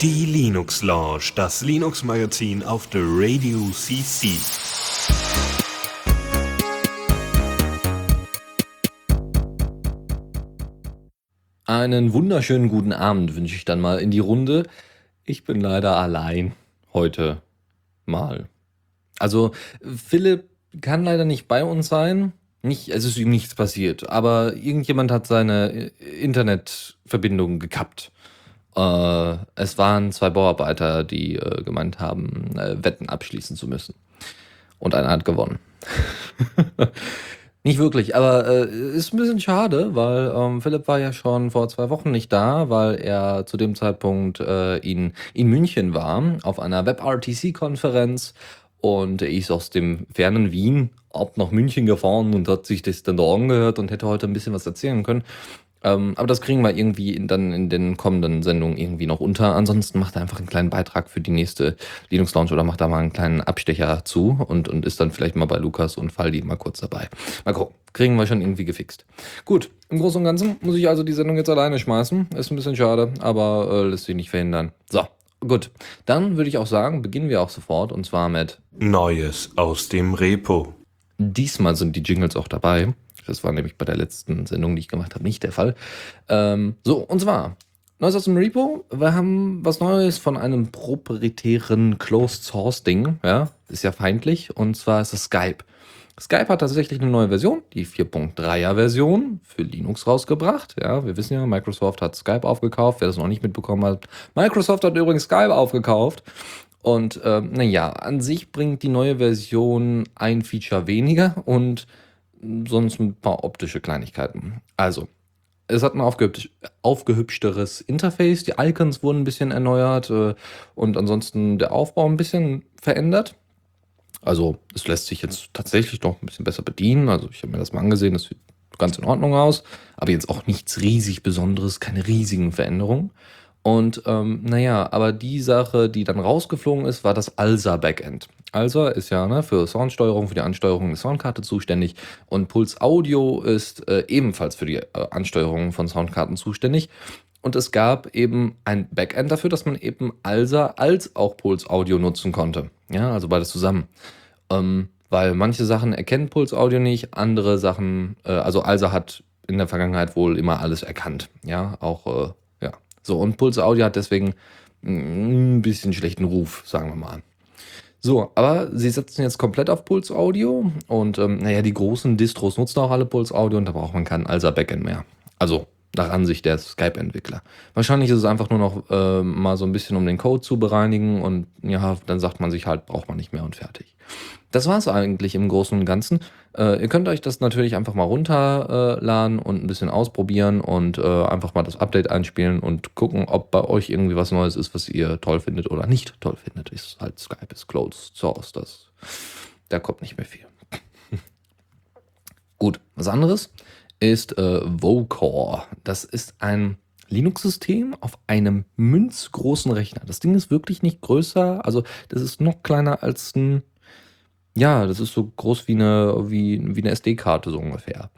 Die Linux Lounge, das Linux Magazin auf der Radio CC. Einen wunderschönen guten Abend wünsche ich dann mal in die Runde. Ich bin leider allein heute mal. Also Philipp kann leider nicht bei uns sein. Nicht, es ist ihm nichts passiert, aber irgendjemand hat seine Internetverbindung gekappt. Äh, es waren zwei Bauarbeiter, die äh, gemeint haben, äh, Wetten abschließen zu müssen. Und einer hat gewonnen. nicht wirklich, aber äh, ist ein bisschen schade, weil ähm, Philipp war ja schon vor zwei Wochen nicht da, weil er zu dem Zeitpunkt äh, in, in München war, auf einer WebRTC-Konferenz und er ist aus dem fernen Wien ab nach München gefahren und hat sich das dann da angehört und hätte heute ein bisschen was erzählen können. Ähm, aber das kriegen wir irgendwie in, dann in den kommenden Sendungen irgendwie noch unter. Ansonsten macht er einfach einen kleinen Beitrag für die nächste Linux Launch oder macht da mal einen kleinen Abstecher zu und, und ist dann vielleicht mal bei Lukas und Faldi mal kurz dabei. Mal gucken. Kriegen wir schon irgendwie gefixt. Gut, im Großen und Ganzen muss ich also die Sendung jetzt alleine schmeißen. Ist ein bisschen schade, aber äh, lässt sich nicht verhindern. So, Gut, dann würde ich auch sagen, beginnen wir auch sofort und zwar mit Neues aus dem Repo. Diesmal sind die Jingles auch dabei. Das war nämlich bei der letzten Sendung, die ich gemacht habe, nicht der Fall. Ähm, so, und zwar Neues aus dem Repo. Wir haben was Neues von einem proprietären Closed Source Ding. Ja, ist ja feindlich. Und zwar ist es Skype. Skype hat tatsächlich eine neue Version, die 4.3er Version für Linux rausgebracht. Ja, wir wissen ja, Microsoft hat Skype aufgekauft. Wer das noch nicht mitbekommen hat, Microsoft hat übrigens Skype aufgekauft. Und äh, naja, an sich bringt die neue Version ein Feature weniger und sonst ein paar optische Kleinigkeiten. Also, es hat ein aufgehübsch aufgehübschteres Interface, die Icons wurden ein bisschen erneuert äh, und ansonsten der Aufbau ein bisschen verändert. Also es lässt sich jetzt tatsächlich noch ein bisschen besser bedienen. Also ich habe mir das mal angesehen, das sieht ganz in Ordnung aus, aber jetzt auch nichts riesig Besonderes, keine riesigen Veränderungen. Und ähm, naja, aber die Sache, die dann rausgeflogen ist, war das ALSA-Backend. ALSA ist ja ne, für Soundsteuerung, für die Ansteuerung der Soundkarte zuständig und Puls Audio ist äh, ebenfalls für die äh, Ansteuerung von Soundkarten zuständig. Und es gab eben ein Backend dafür, dass man eben ALSA als auch Puls Audio nutzen konnte. Ja, also beides zusammen. Ähm, weil manche Sachen erkennen Puls Audio nicht, andere Sachen, äh, also ALSA hat in der Vergangenheit wohl immer alles erkannt. Ja, auch, äh, ja. So, und Puls Audio hat deswegen ein bisschen schlechten Ruf, sagen wir mal. So, aber sie setzen jetzt komplett auf Puls Audio und ähm, naja, die großen Distros nutzen auch alle Puls Audio und da braucht man kein ALSA Backend mehr. Also nach Ansicht der Skype-Entwickler. Wahrscheinlich ist es einfach nur noch äh, mal so ein bisschen, um den Code zu bereinigen und ja, dann sagt man sich halt, braucht man nicht mehr und fertig. Das war es eigentlich im Großen und Ganzen. Äh, ihr könnt euch das natürlich einfach mal runterladen äh, und ein bisschen ausprobieren und äh, einfach mal das Update einspielen und gucken, ob bei euch irgendwie was Neues ist, was ihr toll findet oder nicht toll findet. Ist halt Skype ist Closed Source, das, da kommt nicht mehr viel. Gut, was anderes ist äh, Vocore. Das ist ein Linux-System auf einem münzgroßen Rechner. Das Ding ist wirklich nicht größer, also das ist noch kleiner als ein, ja, das ist so groß wie eine, wie, wie eine SD-Karte so ungefähr.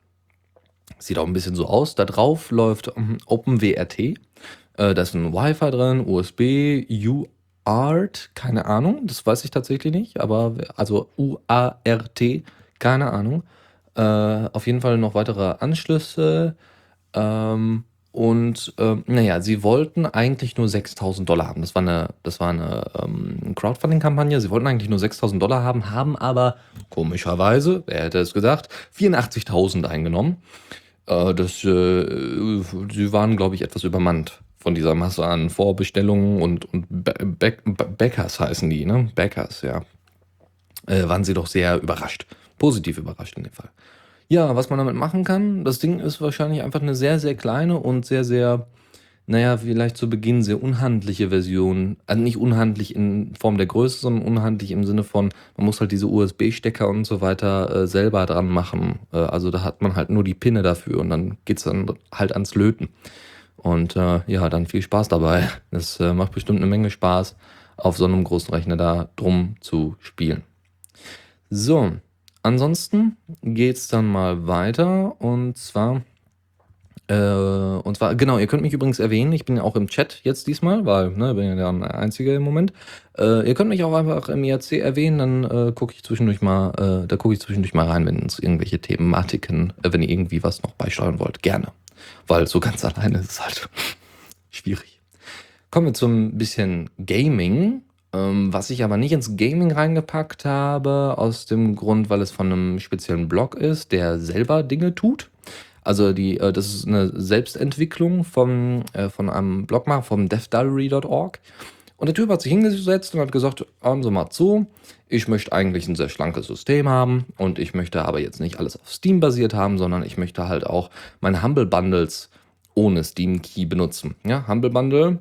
Sieht auch ein bisschen so aus. Da drauf läuft ähm, OpenWRT. Äh, da ist ein Wi-Fi drin, USB, UART, keine Ahnung, das weiß ich tatsächlich nicht, aber also UART, keine Ahnung. Äh, auf jeden Fall noch weitere Anschlüsse. Ähm, und ähm, naja, sie wollten eigentlich nur 6000 Dollar haben. Das war eine, eine ähm, Crowdfunding-Kampagne. Sie wollten eigentlich nur 6000 Dollar haben, haben aber komischerweise, wer hätte es gesagt, 84.000 eingenommen. Äh, das, äh, sie waren, glaube ich, etwas übermannt von dieser Masse an Vorbestellungen und, und Backers heißen die, ne? Backers, ja. Äh, waren sie doch sehr überrascht positiv überrascht in dem Fall. Ja, was man damit machen kann, das Ding ist wahrscheinlich einfach eine sehr, sehr kleine und sehr, sehr, naja, vielleicht zu Beginn sehr unhandliche Version. Also nicht unhandlich in Form der Größe, sondern unhandlich im Sinne von, man muss halt diese USB-Stecker und so weiter äh, selber dran machen. Äh, also da hat man halt nur die Pinne dafür und dann geht es dann halt ans Löten. Und äh, ja, dann viel Spaß dabei. Das äh, macht bestimmt eine Menge Spaß, auf so einem großen Rechner da drum zu spielen. So, Ansonsten geht es dann mal weiter und zwar Äh, und zwar, genau, ihr könnt mich übrigens erwähnen. Ich bin ja auch im Chat jetzt diesmal, weil, ne, bin ja der Einzige im Moment. Äh, ihr könnt mich auch einfach im IRC erwähnen, dann äh, gucke ich zwischendurch mal, äh, da gucke ich zwischendurch mal rein, wenn es irgendwelche Thematiken, äh, wenn ihr irgendwie was noch beisteuern wollt. Gerne. Weil so ganz alleine ist es halt schwierig. Kommen wir zum bisschen Gaming. Ähm, was ich aber nicht ins Gaming reingepackt habe, aus dem Grund, weil es von einem speziellen Blog ist, der selber Dinge tut. Also die, äh, das ist eine Selbstentwicklung vom, äh, von einem Blogmacher vom devdiary.org. Und der Typ hat sich hingesetzt und hat gesagt, hören Sie mal zu, ich möchte eigentlich ein sehr schlankes System haben und ich möchte aber jetzt nicht alles auf Steam basiert haben, sondern ich möchte halt auch meine Humble Bundles ohne Steam Key benutzen. Ja, Humble Bundle,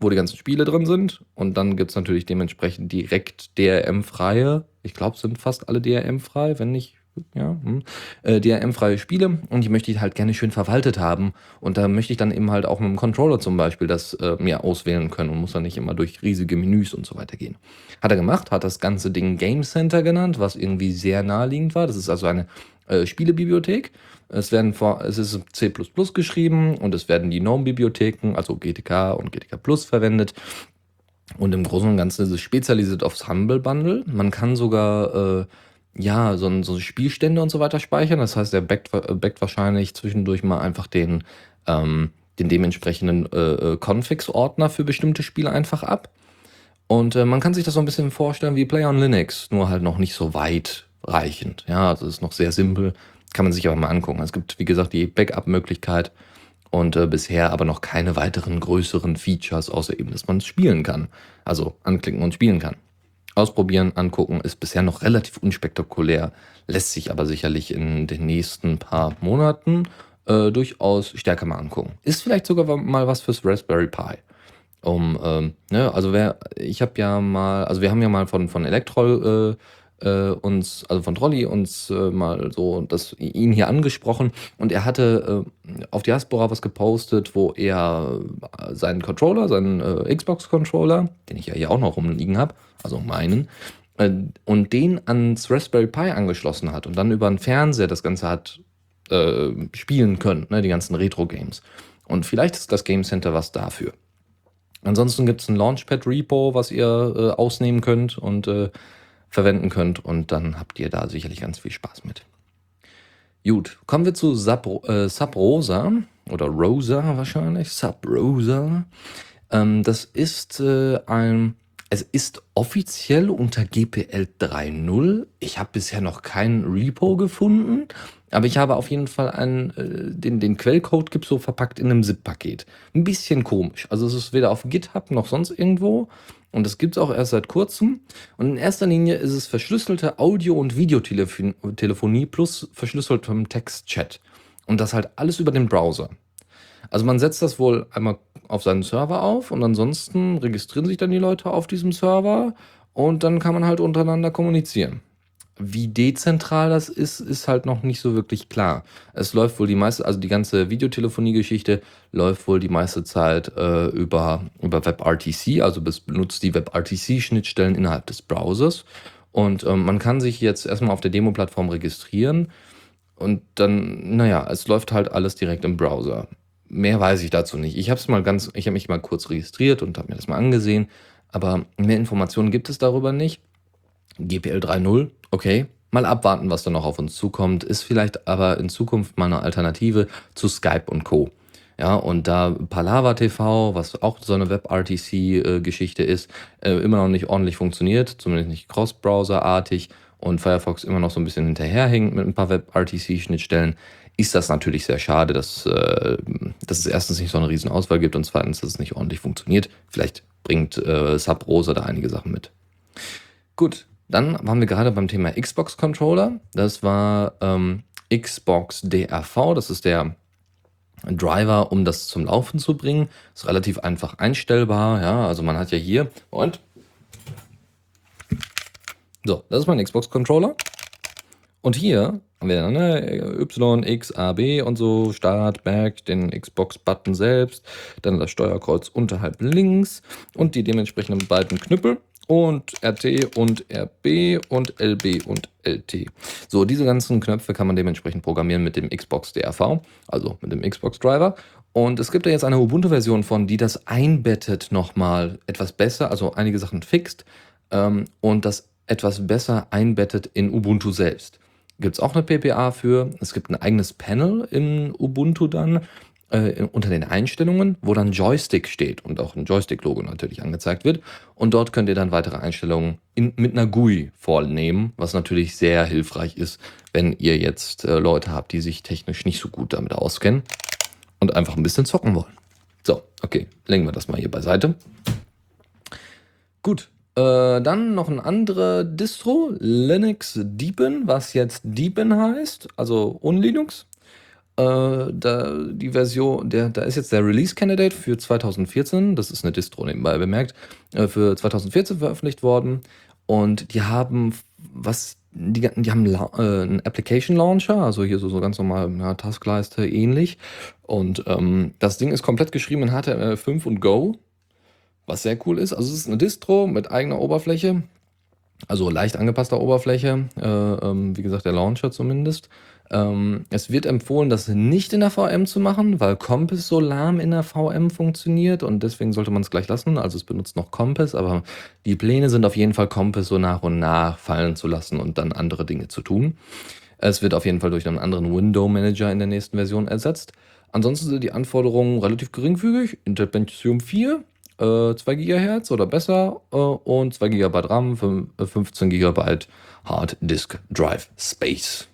wo die ganzen Spiele drin sind. Und dann gibt es natürlich dementsprechend direkt DRM-freie, ich glaube, sind fast alle DRM-frei, wenn nicht ja, hm, äh, DRM-freie Spiele und die möchte ich halt gerne schön verwaltet haben. Und da möchte ich dann eben halt auch mit dem Controller zum Beispiel das äh, mir auswählen können und muss dann nicht immer durch riesige Menüs und so weiter gehen. Hat er gemacht, hat das ganze Ding Game Center genannt, was irgendwie sehr naheliegend war. Das ist also eine äh, Spielebibliothek. Es, werden vor, es ist C geschrieben und es werden die GNOME-Bibliotheken, also GTK und GTK Plus verwendet. Und im Großen und Ganzen ist es spezialisiert aufs Humble Bundle. Man kann sogar äh, ja, so, so Spielstände und so weiter speichern. Das heißt, er backt, äh, backt wahrscheinlich zwischendurch mal einfach den, ähm, den dementsprechenden äh, äh, Configs-Ordner für bestimmte Spiele einfach ab. Und äh, man kann sich das so ein bisschen vorstellen wie Play on Linux, nur halt noch nicht so weitreichend. Ja, also ist noch sehr simpel, kann man sich aber mal angucken. Es gibt, wie gesagt, die Backup-Möglichkeit und äh, bisher aber noch keine weiteren größeren Features, außer eben, dass man es spielen kann. Also anklicken und spielen kann. Ausprobieren, angucken, ist bisher noch relativ unspektakulär, lässt sich aber sicherlich in den nächsten paar Monaten äh, durchaus stärker mal angucken. Ist vielleicht sogar mal was fürs Raspberry Pi. Um, ähm, ne, also wer, ich habe ja mal, also wir haben ja mal von, von Elektrol äh, äh, uns, also von Trolli, uns äh, mal so das, ihn hier angesprochen und er hatte äh, auf Diaspora was gepostet, wo er seinen Controller, seinen äh, Xbox-Controller, den ich ja hier auch noch rumliegen habe, also meinen, äh, und den ans Raspberry Pi angeschlossen hat und dann über einen Fernseher das Ganze hat äh, spielen können, ne, die ganzen Retro-Games. Und vielleicht ist das Game Center was dafür. Ansonsten gibt es ein Launchpad-Repo, was ihr ausnehmen könnt und verwenden könnt und dann habt ihr da sicherlich ganz viel Spaß mit. Gut, kommen wir zu Sub, äh, Sub Rosa oder Rosa wahrscheinlich, Sub Rosa. Ähm, das ist äh, ein, es ist offiziell unter GPL 3.0. Ich habe bisher noch kein Repo gefunden, aber ich habe auf jeden Fall einen, äh, den, den Quellcode gibt so verpackt in einem ZIP-Paket. Ein bisschen komisch. Also es ist weder auf GitHub noch sonst irgendwo. Und das gibt es auch erst seit kurzem. Und in erster Linie ist es verschlüsselte Audio- und Videotelefonie plus verschlüsseltem Textchat. Und das halt alles über den Browser. Also man setzt das wohl einmal auf seinen Server auf und ansonsten registrieren sich dann die Leute auf diesem Server und dann kann man halt untereinander kommunizieren. Wie dezentral das ist, ist halt noch nicht so wirklich klar. Es läuft wohl die meiste, also die ganze Videotelefonie-Geschichte läuft wohl die meiste Zeit äh, über, über WebRTC, also benutzt die WebRTC-Schnittstellen innerhalb des Browsers. Und ähm, man kann sich jetzt erstmal auf der Demo-Plattform registrieren und dann, naja, es läuft halt alles direkt im Browser. Mehr weiß ich dazu nicht. Ich habe es mal ganz, ich habe mich mal kurz registriert und habe mir das mal angesehen, aber mehr Informationen gibt es darüber nicht. GPL 3.0, okay. Mal abwarten, was da noch auf uns zukommt. Ist vielleicht aber in Zukunft mal eine Alternative zu Skype und Co. Ja, und da Palava TV, was auch so eine WebRTC-Geschichte ist, äh, immer noch nicht ordentlich funktioniert, zumindest nicht Cross-Browser-artig und Firefox immer noch so ein bisschen hinterherhängt mit ein paar WebRTC-Schnittstellen, ist das natürlich sehr schade, dass, äh, dass es erstens nicht so eine riesen Auswahl gibt und zweitens, dass es nicht ordentlich funktioniert. Vielleicht bringt äh, Sub Rosa da einige Sachen mit. Gut, dann waren wir gerade beim Thema Xbox Controller. Das war ähm, Xbox DRV. Das ist der Driver, um das zum Laufen zu bringen. Ist relativ einfach einstellbar. Ja, also man hat ja hier und so, das ist mein Xbox Controller. Und hier haben wir dann ne, Y, X, A, B und so, Start, Back, den Xbox-Button selbst, dann das Steuerkreuz unterhalb links und die dementsprechenden beiden Knüppel und RT und RB und LB und LT. So, diese ganzen Knöpfe kann man dementsprechend programmieren mit dem Xbox DRV, also mit dem Xbox Driver. Und es gibt da jetzt eine Ubuntu-Version von, die das einbettet nochmal etwas besser, also einige Sachen fixt ähm, und das etwas besser einbettet in Ubuntu selbst. Gibt es auch eine PPA für. Es gibt ein eigenes Panel in Ubuntu dann äh, unter den Einstellungen, wo dann Joystick steht und auch ein Joystick-Logo natürlich angezeigt wird. Und dort könnt ihr dann weitere Einstellungen in, mit einer GUI vornehmen, was natürlich sehr hilfreich ist, wenn ihr jetzt äh, Leute habt, die sich technisch nicht so gut damit auskennen und einfach ein bisschen zocken wollen. So, okay, legen wir das mal hier beiseite. Gut, äh, dann noch ein anderer Distro, Linux Deepin, was jetzt Deepin heißt, also ohne Linux. Äh, da die Version, der, da ist jetzt der Release Candidate für 2014, das ist eine Distro nebenbei bemerkt, äh, für 2014 veröffentlicht worden. Und die haben was, die, die haben äh, einen Application Launcher, also hier so, so ganz normal ja, Taskleiste ähnlich. Und ähm, das Ding ist komplett geschrieben in HTML5 und Go was sehr cool ist. Also es ist eine Distro mit eigener Oberfläche, also leicht angepasster Oberfläche, äh, ähm, wie gesagt der Launcher zumindest. Ähm, es wird empfohlen, das nicht in der VM zu machen, weil Compass so lahm in der VM funktioniert und deswegen sollte man es gleich lassen. Also es benutzt noch Compass, aber die Pläne sind auf jeden Fall Compass so nach und nach fallen zu lassen und dann andere Dinge zu tun. Es wird auf jeden Fall durch einen anderen Window Manager in der nächsten Version ersetzt. Ansonsten sind die Anforderungen relativ geringfügig. Intel Pentium 4, äh, 2 GHz oder besser äh, und 2 GB RAM, 15 GB Hard Disk Drive Space.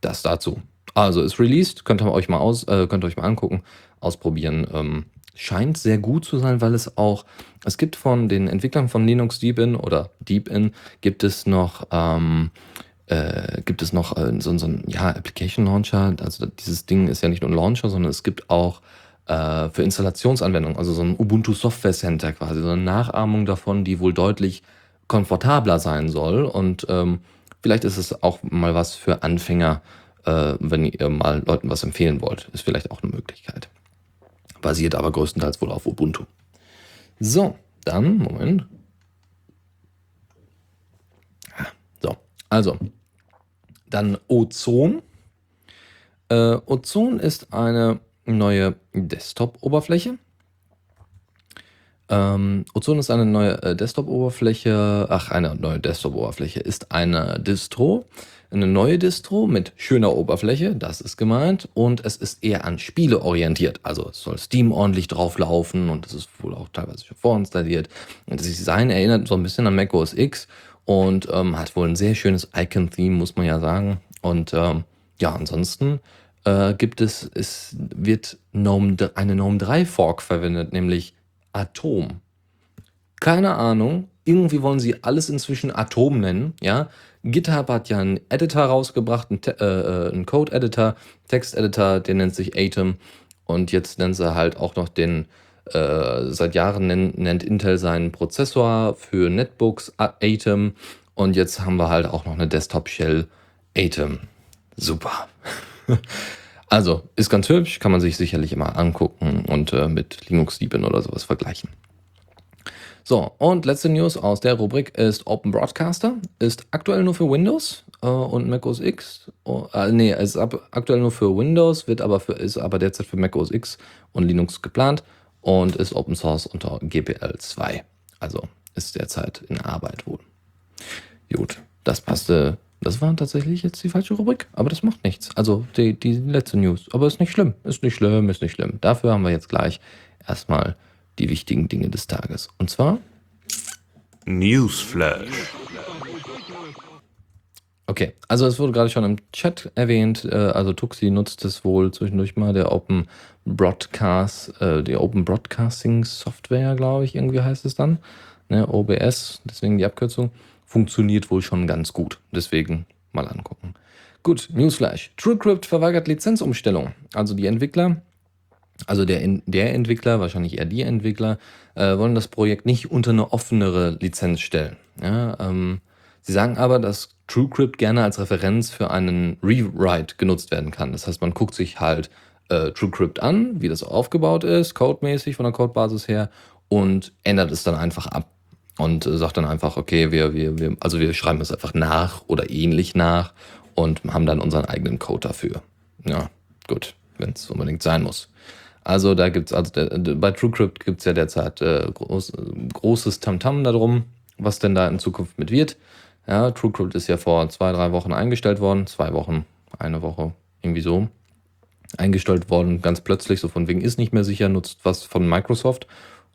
Das dazu. Also ist released, könnt ihr euch mal aus, äh, könnt ihr euch mal angucken, ausprobieren. Ähm, scheint sehr gut zu sein, weil es auch, es gibt von den Entwicklern von Linux Deepin oder Deepin gibt es noch, ähm, äh, gibt es noch äh, so, so ein ja, Application Launcher. Also dieses Ding ist ja nicht nur ein Launcher, sondern es gibt auch äh, für Installationsanwendungen, also so ein Ubuntu Software Center quasi, so eine Nachahmung davon, die wohl deutlich komfortabler sein soll. Und ähm, vielleicht ist es auch mal was für Anfänger, äh, wenn ihr mal Leuten was empfehlen wollt. Ist vielleicht auch eine Möglichkeit. Basiert aber größtenteils wohl auf Ubuntu. So, dann, Moment. So, also, dann Ozon. Äh, Ozon ist eine neue Desktop-Oberfläche. Ähm, Ozon ist eine neue äh, Desktop-Oberfläche. Ach, eine neue Desktop-Oberfläche ist eine Distro. Eine neue Distro mit schöner Oberfläche, das ist gemeint. Und es ist eher an Spiele orientiert. Also es soll Steam ordentlich drauflaufen und es ist wohl auch teilweise schon vorinstalliert. Und das Design erinnert so ein bisschen an Mac OS X und ähm, hat wohl ein sehr schönes Icon-Theme, muss man ja sagen. Und ähm, ja, ansonsten äh, gibt es, es wird GNOME, eine GNOME 3 Fork verwendet, nämlich Atom. Keine Ahnung, irgendwie wollen sie alles inzwischen Atom nennen, ja. GitHub hat ja einen Editor rausgebracht, einen, äh, äh, einen Code-Editor, Text-Editor, der nennt sich Atom. Und jetzt nennen sie halt auch noch den, äh, seit Jahren nennt, nennt Intel seinen Prozessor für Netbooks Atom. Und jetzt haben wir halt auch noch eine Desktop-Shell Atom. Super. Also, ist ganz hübsch, kann man sich sicherlich immer angucken und äh, mit Linux Deepin oder sowas vergleichen. So, und letzte News aus der Rubrik ist Open Broadcaster. Ist aktuell nur für Windows äh, und Mac OS X. Oh, äh, nee, ist ab, aktuell nur für Windows, wird aber für, ist aber derzeit für Mac OS X und Linux geplant und ist Open Source unter GPL 2. Also ist derzeit in Arbeit wohl. Gut, das passte das war tatsächlich jetzt die falsche Rubrik, aber das macht nichts. Also die, die letzte News. Aber ist nicht schlimm, ist nicht schlimm, ist nicht schlimm. Dafür haben wir jetzt gleich erstmal die wichtigen Dinge des Tages. Und zwar Newsflash. Okay, also es wurde gerade schon im Chat erwähnt, äh, also Tuxi nutzt es wohl zwischendurch mal, der Open Broadcast, äh, die Open Broadcasting Software, glaube ich, irgendwie heißt es dann, ne, OBS, deswegen die Abkürzung funktioniert wohl schon ganz gut. Deswegen mal angucken. Gut, Newsflash. TrueCrypt verweigert Lizenzumstellung. Also die Entwickler, also der, der Entwickler, wahrscheinlich eher die Entwickler, äh, wollen das Projekt nicht unter eine offenere Lizenz stellen. Ja, ähm, sie sagen aber, dass TrueCrypt gerne als Referenz für einen Rewrite genutzt werden kann. Das heißt, man guckt sich halt äh, TrueCrypt an, wie das aufgebaut ist, codemäßig von der Codebasis her, und ändert es dann einfach ab. Und äh, sagt dann einfach, okay, wir, wir, wir, also wir schreiben es einfach nach oder ähnlich nach und haben dann unseren eigenen Code dafür. Ja, gut, wenn es unbedingt sein muss. Also da gibt's also der, bei TrueCrypt gibt's ja derzeit äh, groß, großes Tamtam darum, was denn da in Zukunft mit wird. Ja, TrueCrypt ist ja vor zwei, drei Wochen eingestellt worden, zwei Wochen, eine Woche, irgendwie so eingestellt worden, ganz plötzlich, so von wegen ist nicht mehr sicher, nutzt was von Microsoft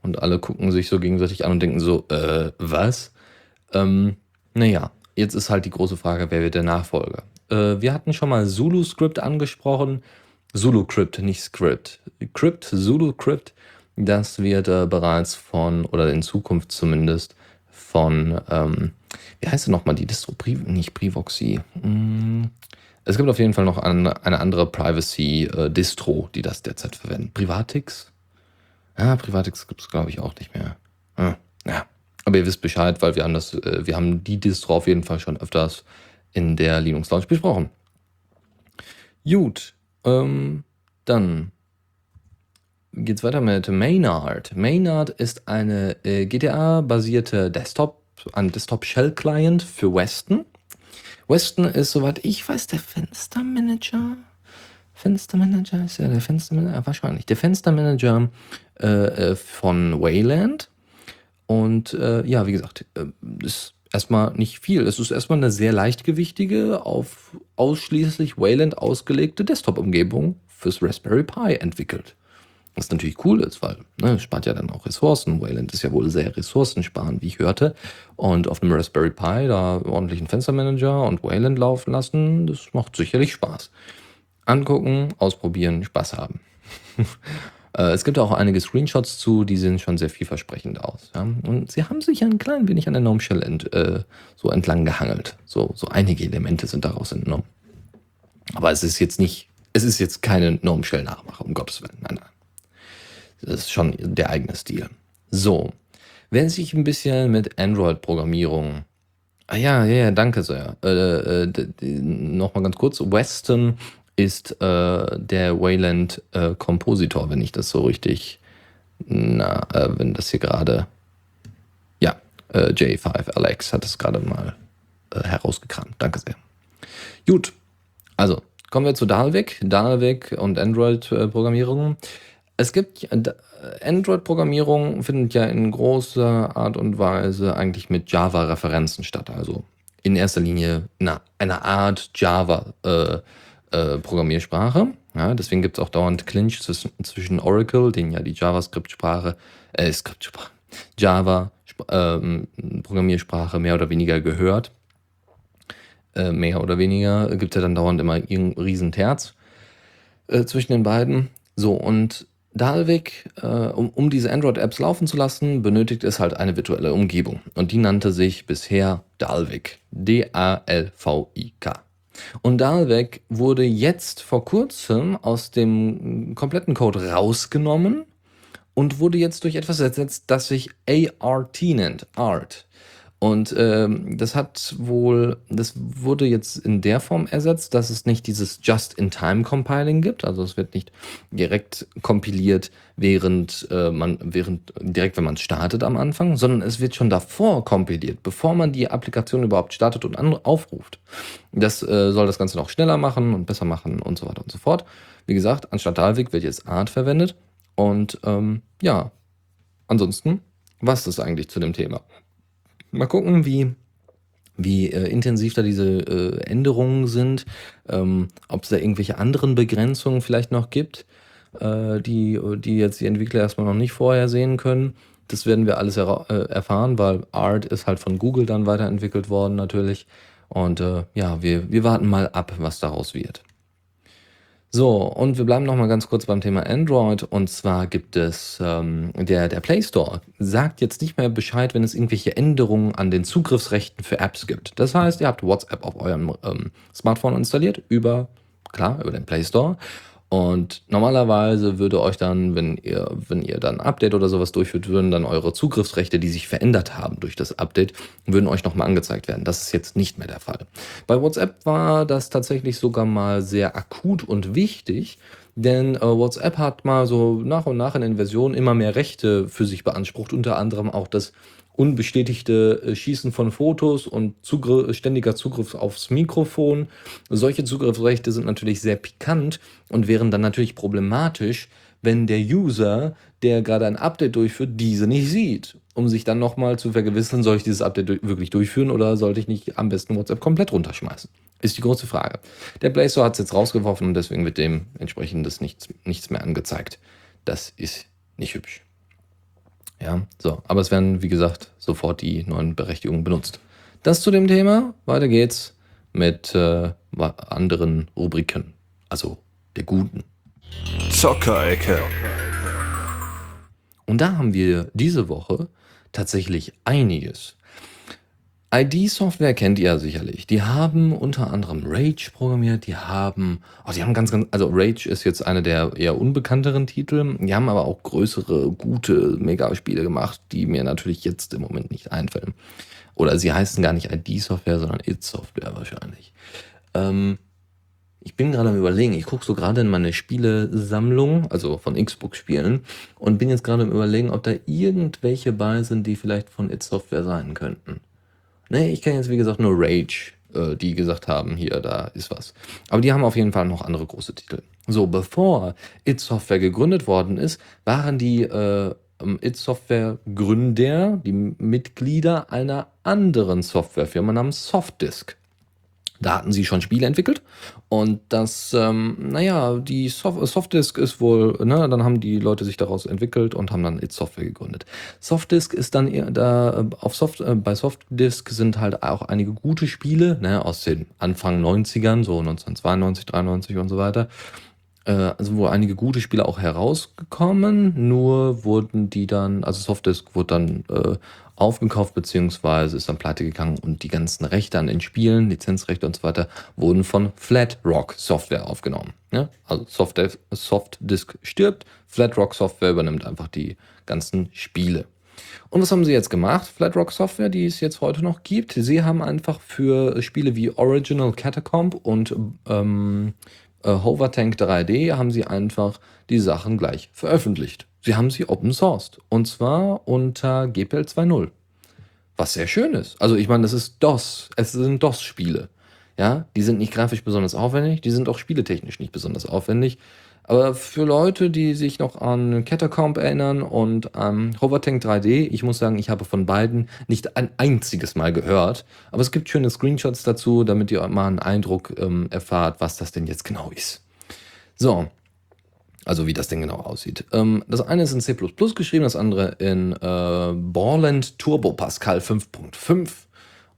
und alle gucken sich so gegenseitig an und denken so, äh, was? Ähm, naja, jetzt ist halt die große Frage, wer wird der Nachfolger? Äh, wir hatten schon mal Zulu Script angesprochen. Zulu Crypt, nicht Script. Crypt, Zulu Crypt, das wird äh, bereits von, oder in Zukunft zumindest, von, ähm, wie heißt denn nochmal die Distro? Pri nicht Privoxy. Hm. Es gibt auf jeden Fall noch eine, eine andere Privacy-Distro, äh, die das derzeit verwenden. Privatix? Ja, Privatix gibt es, glaube ich, auch nicht mehr. Ja, ja. Aber ihr wisst Bescheid, weil wir haben das, äh, wir haben die Distro auf jeden Fall schon öfters in der Linux Lounge besprochen. Gut, ähm, dann geht's weiter mit Maynard. Maynard ist eine äh, GTA-basierte Desktop, ein Desktop-Shell-Client für Weston. Weston ist, soweit ich weiß, der Fenstermanager. Fenstermanager ist ja der Fenstermanager, wahrscheinlich. Der Fenstermanager äh, äh, von Wayland. Und äh, ja, wie gesagt, äh, ist erstmal nicht viel. Es ist erstmal eine sehr leichtgewichtige, auf ausschließlich Wayland ausgelegte Desktop-Umgebung fürs Raspberry Pi entwickelt. Was natürlich cool ist, weil ne, spart ja dann auch Ressourcen. Wayland ist ja wohl sehr ressourcensparend, wie ich hörte. Und auf einem Raspberry Pi da ordentlich einen Fenstermanager und Wayland laufen lassen, das macht sicherlich Spaß. Angucken, ausprobieren, Spaß haben. Äh, es gibt auch einige Screenshots zu, die sehen schon sehr vielversprechend aus. Ja? Und sie haben sich ein klein wenig an der Gnome Shell ent, äh, so entlang gehangelt. So, so einige Elemente sind daraus entnommen. Aber es ist jetzt nicht, es ist jetzt keine Gnome Shell Nachmache, um Gottes Willen. Nein, nein. Das ist schon der eigene Stil. So. Wenn sich ein bisschen mit Android-Programmierung Ah ja, ja, ja, danke sehr. Äh, äh, Nochmal ganz kurz. Weston ist äh, der Wayland äh, Kompositor, wenn ich das so richtig, na, äh, wenn das hier gerade, ja, äh, J5 Alex hat es gerade mal äh, herausgekramt. Danke sehr. Gut, also kommen wir zu Dalvik. Dalvik und Android-Programmierung. Es gibt Android-Programmierung findet ja in großer Art und Weise eigentlich mit Java-Referenzen statt. Also in erster Linie na, eine Art Java. Äh, Programmiersprache. Ja, deswegen gibt es auch dauernd Clinch zwischen Oracle, den ja die JavaScript-Sprache, äh, Skriptsprache, Java ähm, mehr oder weniger gehört. Äh, mehr oder weniger gibt es ja dann dauernd immer einen riesen Terz äh, zwischen den beiden. So, und Dalvik, äh, um, um diese Android-Apps laufen zu lassen, benötigt es halt eine virtuelle Umgebung. Und die nannte sich bisher Dalvik. D-A-L-V-I-K. Und Dalvik wurde jetzt vor kurzem aus dem kompletten Code rausgenommen und wurde jetzt durch etwas ersetzt, das sich ART nennt. Art. Und ähm, das hat wohl, das wurde jetzt in der Form ersetzt, dass es nicht dieses Just-in-Time-Compiling gibt. Also es wird nicht direkt kompiliert, während äh, man, während, direkt wenn man startet am Anfang, sondern es wird schon davor kompiliert, bevor man die Applikation überhaupt startet und aufruft. Das äh, soll das Ganze noch schneller machen und besser machen und so weiter und so fort. Wie gesagt, anstatt Dalvik wird jetzt Art verwendet. Und ähm, ja, ansonsten, was ist eigentlich zu dem Thema? Mal gucken, wie, wie äh, intensiv da diese äh, Änderungen sind, ähm, ob es da irgendwelche anderen Begrenzungen vielleicht noch gibt, äh, die, die jetzt die Entwickler erstmal noch nicht vorhersehen können. Das werden wir alles er äh, erfahren, weil Art ist halt von Google dann weiterentwickelt worden natürlich. Und äh, ja, wir, wir warten mal ab, was daraus wird. So, und wir bleiben noch mal ganz kurz beim Thema Android. Und zwar gibt es ähm, der, der Play Store sagt jetzt nicht mehr Bescheid, wenn es irgendwelche Änderungen an den Zugriffsrechten für Apps gibt. Das heißt, ihr habt WhatsApp auf eurem ähm, Smartphone installiert über, klar, über den Play Store. Und normalerweise würde euch dann, wenn ihr, wenn ihr dann Update oder sowas durchführt, würden dann eure Zugriffsrechte, die sich verändert haben durch das Update, würden euch nochmal angezeigt werden. Das ist jetzt nicht mehr der Fall. Bei WhatsApp war das tatsächlich sogar mal sehr akut und wichtig, denn äh, WhatsApp hat mal so nach und nach in den Versionen immer mehr Rechte für sich beansprucht, unter anderem auch das unbestätigte äh, Schießen von Fotos und Zugriff, ständiger Zugriff aufs Mikrofon. Solche Zugriffsrechte sind natürlich sehr pikant und wären dann natürlich problematisch, wenn der User, der gerade ein Update durchführt, diese nicht sieht, um sich dann nochmal zu vergewissern, soll ich dieses Update wirklich durchführen oder sollte ich nicht am besten WhatsApp komplett runterschmeißen? Ist die große Frage. Der Play Store hat es jetzt rausgeworfen und deswegen wird dem entsprechendes nichts, nichts mehr angezeigt. Das ist nicht hübsch. Ja, so. Aber es werden, wie gesagt, sofort die neuen Berechtigungen benutzt. Das zu dem Thema. Weiter geht's mit äh, anderen Rubriken. Also der guten. Zockerecke. Und da haben wir diese Woche tatsächlich einiges. ID-Software kennt ihr ja sicherlich. Die haben unter anderem Rage programmiert, die haben, oh, die haben ganz, ganz, also Rage ist jetzt einer der eher unbekannteren Titel. Die haben aber auch größere, gute Megaspiele gemacht, die mir natürlich jetzt im Moment nicht einfallen. Oder sie heißen gar nicht ID-Software, sondern It-Software wahrscheinlich. Ähm, ich bin gerade am überlegen, ich gucke so gerade in meine Spielesammlung, also von Xbox-Spielen, und bin jetzt gerade am überlegen, ob da irgendwelche bei sind, die vielleicht von It-Software sein könnten. Nee, ich kenne jetzt wie gesagt nur Rage, äh, die gesagt haben, hier, da ist was. Aber die haben auf jeden Fall noch andere große Titel. So, bevor It Software gegründet worden ist, waren die äh, It Software Gründer, die Mitglieder einer anderen Softwarefirma namens Softdisk. Da hatten sie schon Spiele entwickelt und das, ähm, naja, die Soft Softdisk ist wohl, ne, dann haben die Leute sich daraus entwickelt und haben dann It Software gegründet. Softdisk ist dann da, äh, auf Soft, äh, bei Softdisk sind halt auch einige gute Spiele, ne, aus den Anfang 90ern, so 1992, 93 und so weiter. Äh, also wo einige gute Spiele auch herausgekommen, nur wurden die dann, also Softdisk wurde dann äh, aufgekauft beziehungsweise ist dann pleite gegangen und die ganzen Rechte an den Spielen, Lizenzrechte und so weiter, wurden von Flatrock Software aufgenommen. Ja? Also Softdisk, Softdisk stirbt, Flatrock Software übernimmt einfach die ganzen Spiele. Und was haben sie jetzt gemacht? Flatrock Software, die es jetzt heute noch gibt. Sie haben einfach für Spiele wie Original Catacomb und ähm, äh, Hovertank 3D haben sie einfach die Sachen gleich veröffentlicht. Sie haben sie open sourced. Und zwar unter GPL 2.0. Was sehr schön ist. Also ich meine, das ist DOS. Es sind DOS-Spiele. Ja, die sind nicht grafisch besonders aufwendig, die sind auch spieletechnisch nicht besonders aufwendig. Aber für Leute, die sich noch an Catacomb erinnern und an Hovertank 3D, ich muss sagen, ich habe von beiden nicht ein einziges Mal gehört. Aber es gibt schöne Screenshots dazu, damit ihr mal einen Eindruck ähm, erfahrt, was das denn jetzt genau ist. So, also wie das denn genau aussieht. Ähm, das eine ist in C++ geschrieben, das andere in äh, Borland Turbo Pascal 5.5.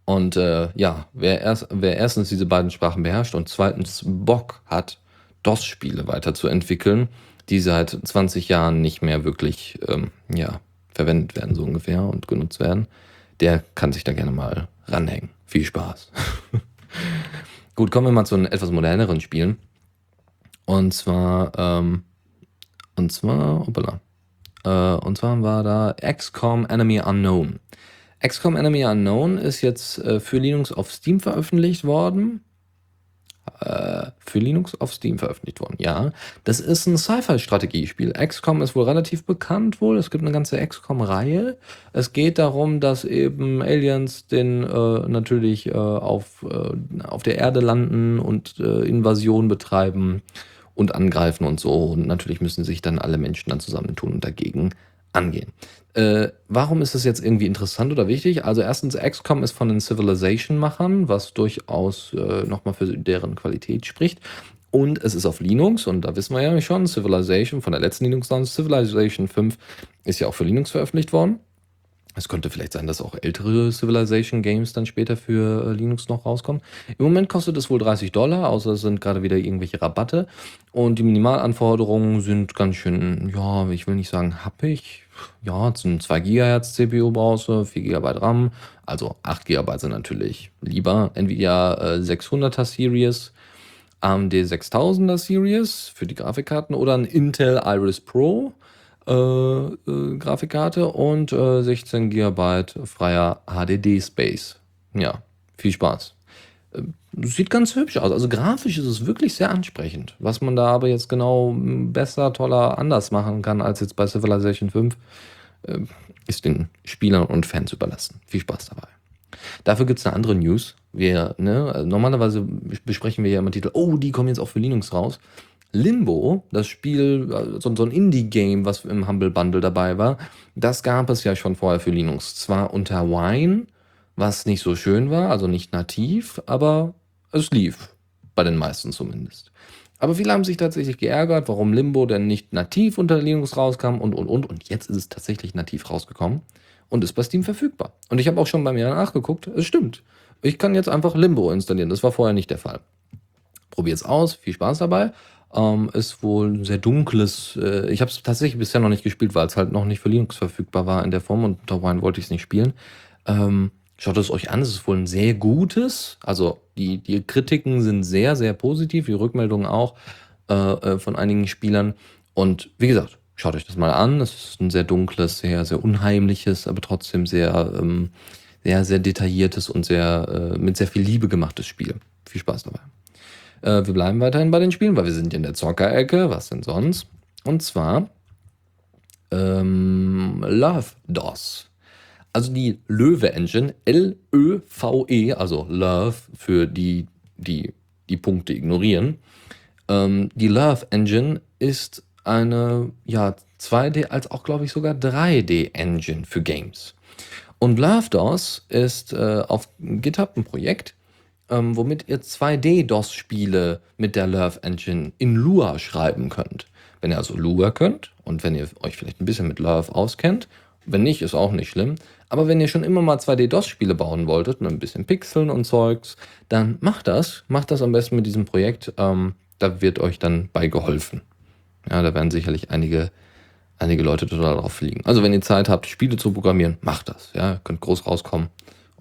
Und äh, ja, wer, erst, wer erstens diese beiden Sprachen beherrscht und zweitens Bock hat, DOS-Spiele weiterzuentwickeln, die seit 20 Jahren nicht mehr wirklich ähm, ja, verwendet werden, so ungefähr, und genutzt werden, der kann sich da gerne mal ranhängen. Viel Spaß. Gut, kommen wir mal zu etwas moderneren Spielen. Und zwar ähm, und zwar, hoppala. Äh, und zwar war da XCOM Enemy Unknown. XCOM Enemy Unknown ist jetzt äh, für Linux auf Steam veröffentlicht worden. Äh, für Linux auf Steam veröffentlicht worden, ja. Das ist ein Sci-Fi-Strategiespiel. XCOM ist wohl relativ bekannt wohl. Es gibt eine ganze XCOM-Reihe. Es geht darum, dass eben Aliens den äh, natürlich äh, auf, äh, auf der Erde landen und Invasion betreiben und angreifen und so. Und natürlich müssen sich dann alle Menschen dann zusammentun und dagegen angehen. Äh, warum ist das jetzt irgendwie interessant oder wichtig? Also erstens, XCOM ist von den Civilization-Machern, was durchaus äh, nochmal für deren Qualität spricht. Und es ist auf Linux und da wissen wir ja schon, Civilization von der letzten Linux-Launch, Civilization 5 ist ja auch für Linux veröffentlicht worden. Es könnte vielleicht sein, dass auch ältere Civilization Games dann später für äh, Linux noch rauskommen. Im Moment kostet es wohl 30 Dollar, außer es sind gerade wieder irgendwelche Rabatte. Und die Minimalanforderungen sind ganz schön, ja, ich will nicht sagen happig. Ja, zum 2 GHz CPU brauchst du, 4 GB RAM, also 8 GB sind natürlich lieber. Nvidia äh, 600er Series, AMD 6000er Series für die Grafikkarten oder ein Intel Iris Pro äh, äh, Grafikkarte und äh, 16 GB freier HDD Space. Ja, viel Spaß. äh, sieht ganz hübsch aus. Also grafisch ist es wirklich sehr ansprechend. Was man da aber jetzt genau besser, toller, anders machen kann als jetzt bei Civilization 5, äh, ist den Spielern und Fans überlassen. Viel Spaß dabei. Dafür gibt es eine andere News. Wir, ne, normalerweise besprechen wir ja immer Titel, oh, die kommen jetzt auch für Linux raus. Limbo, das Spiel, äh, so, ein Indie-Game, was im Humble Bundle dabei war, das gab es ja schon vorher für Linux. Zwar unter Wine, was nicht so schön war, also nicht nativ, aber es lief. Bei den meisten zumindest. Aber viele haben sich tatsächlich geärgert, warum Limbo denn nicht nativ unter Linux rauskam und, und, und. Und jetzt ist es tatsächlich nativ rausgekommen und ist bei Steam verfügbar. Und ich habe auch schon bei mir nachgeguckt, es stimmt. Ich kann jetzt einfach Limbo installieren. Das war vorher nicht der Fall. Probiert es aus, viel Spaß dabei. Ähm, ist wohl ein sehr dunkles. Äh, ich habe es tatsächlich bisher noch nicht gespielt, weil es halt noch nicht für Linux verfügbar war in der Form und unter Wine wollte ich es nicht spielen. Ähm, Schaut es euch an, es ist wohl ein sehr gutes. Also die, die Kritiken sind sehr, sehr positiv, die Rückmeldungen auch äh, äh, von einigen Spielern. Und wie gesagt, schaut euch das mal an. Es ist ein sehr dunkles, sehr, sehr unheimliches, aber trotzdem sehr, ähm, sehr, sehr detailliertes und sehr äh, mit sehr viel Liebe gemachtes Spiel. Viel Spaß dabei. Äh, wir bleiben weiterhin bei den Spielen, weil wir sind in der Zockerecke. Was denn sonst? Und zwar ähm, Love DOS also die Löwe Engine, L-Ö-V-E, also Love für die, die die Punkte ignorieren. Ähm, die Love Engine ist eine ja, 2D als auch, glaube ich, sogar 3D Engine für Games. Und LoveDOS ist äh, auf GitHub ein Projekt, ähm, womit ihr 2D-DOS-Spiele mit der Love Engine in Lua schreiben könnt. Wenn ihr also Lua könnt und wenn ihr euch vielleicht ein bisschen mit Love auskennt, wenn nicht, ist auch nicht schlimm, aber wenn ihr schon immer mal 2D-DOS-Spiele bauen wolltet, mit ein bisschen Pixeln und Zeugs, dann macht das. Macht das am besten mit diesem Projekt. Ähm, da wird euch dann bei geholfen. Ja, da werden sicherlich einige, einige Leute total drauf fliegen. Also wenn ihr Zeit habt, Spiele zu programmieren, macht das. Ja, ihr könnt groß rauskommen.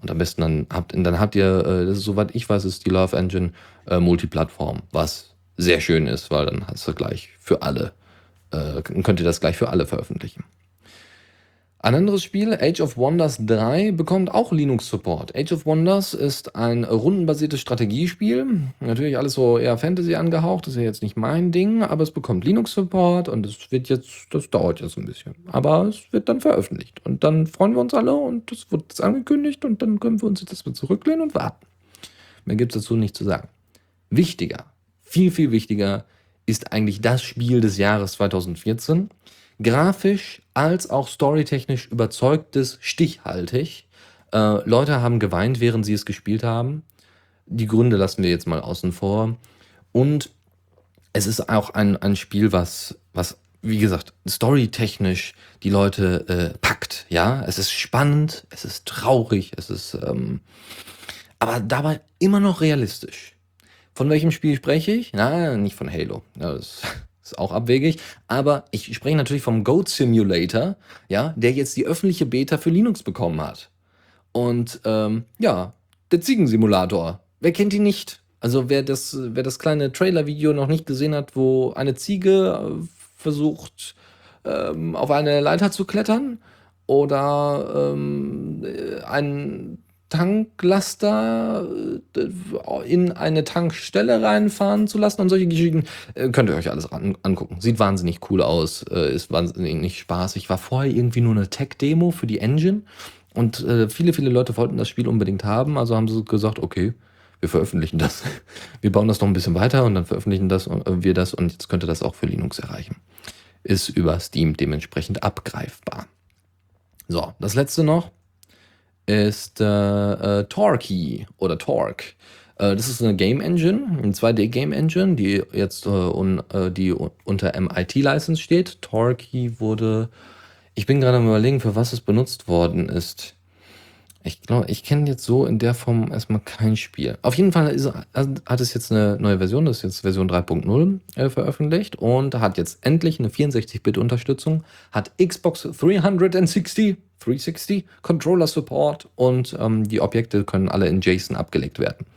Und am besten dann habt, dann habt ihr, äh, das ist, soweit ich weiß, ist die Love Engine äh, Multiplattform, was sehr schön ist, weil dann hast du gleich für alle, äh, könnt ihr das gleich für alle veröffentlichen. Ein anderes Spiel, Age of Wonders 3, bekommt auch Linux-Support. Age of Wonders ist ein rundenbasiertes Strategiespiel. Natürlich alles so eher Fantasy angehaucht, das ist ja jetzt nicht mein Ding, aber es bekommt Linux-Support und es wird jetzt, das dauert jetzt ein bisschen. Aber es wird dann veröffentlicht. Und dann freuen wir uns alle und es wird angekündigt und dann können wir uns jetzt erstmal zurücklehnen und warten. Mehr gibt es dazu nicht zu sagen. Wichtiger, viel, viel wichtiger ist eigentlich das Spiel des Jahres 2014 grafisch als auch storytechnisch überzeugtes, stichhaltig. Äh, Leute haben geweint, während sie es gespielt haben. Die Gründe lassen wir jetzt mal außen vor. Und es ist auch ein, ein Spiel, was, was, wie gesagt, storytechnisch die Leute äh, packt. Ja, es ist spannend, es ist traurig, es ist, ähm, aber dabei immer noch realistisch. Von welchem Spiel spreche ich? Na, nicht von Halo. Das ist auch abwegig. Aber ich spreche natürlich vom Goat Simulator, ja, der jetzt die öffentliche Beta für Linux bekommen hat. Und ähm, ja, der Ziegensimulator. Wer kennt ihn nicht? Also wer das, wer das kleine Trailer-Video noch nicht gesehen hat, wo eine Ziege äh, versucht, ähm, auf eine Leiter zu klettern oder ähm, äh, ein Tanklaster äh, in eine Tankstelle reinfahren zu lassen und solche Geschichten. Äh, könnt ihr euch alles an, angucken. Sieht wahnsinnig cool aus, äh, ist wahnsinnig spaßig. War vorher irgendwie nur eine Tech-Demo für die Engine und viele, viele Leute wollten das Spiel unbedingt haben, also haben sie gesagt, okay, wir veröffentlichen das. Wir bauen das noch ein bisschen weiter und dann veröffentlichen das, wir das und jetzt könnte das auch für Linux erreichen. Ist über Steam dementsprechend abgreifbar. So, das letzte noch ist äh, äh, Torquay oder Torque. Äh, das ist eine Game Engine, eine 2D Game Engine, die jetzt äh, un, äh, die unter MIT-License steht. Torquay wurde, ich bin gerade am überlegen, für was es benutzt worden ist. Ich glaube, ich kenne jetzt so in der Form erstmal kein Spiel. Auf jeden Fall ist, hat es jetzt eine neue Version, das ist jetzt Version 3.0 äh, veröffentlicht und hat jetzt endlich eine 64-Bit-Unterstützung, hat Xbox 360 360 Controller Support und ähm, die Objekte können alle in JSON abgelegt werden.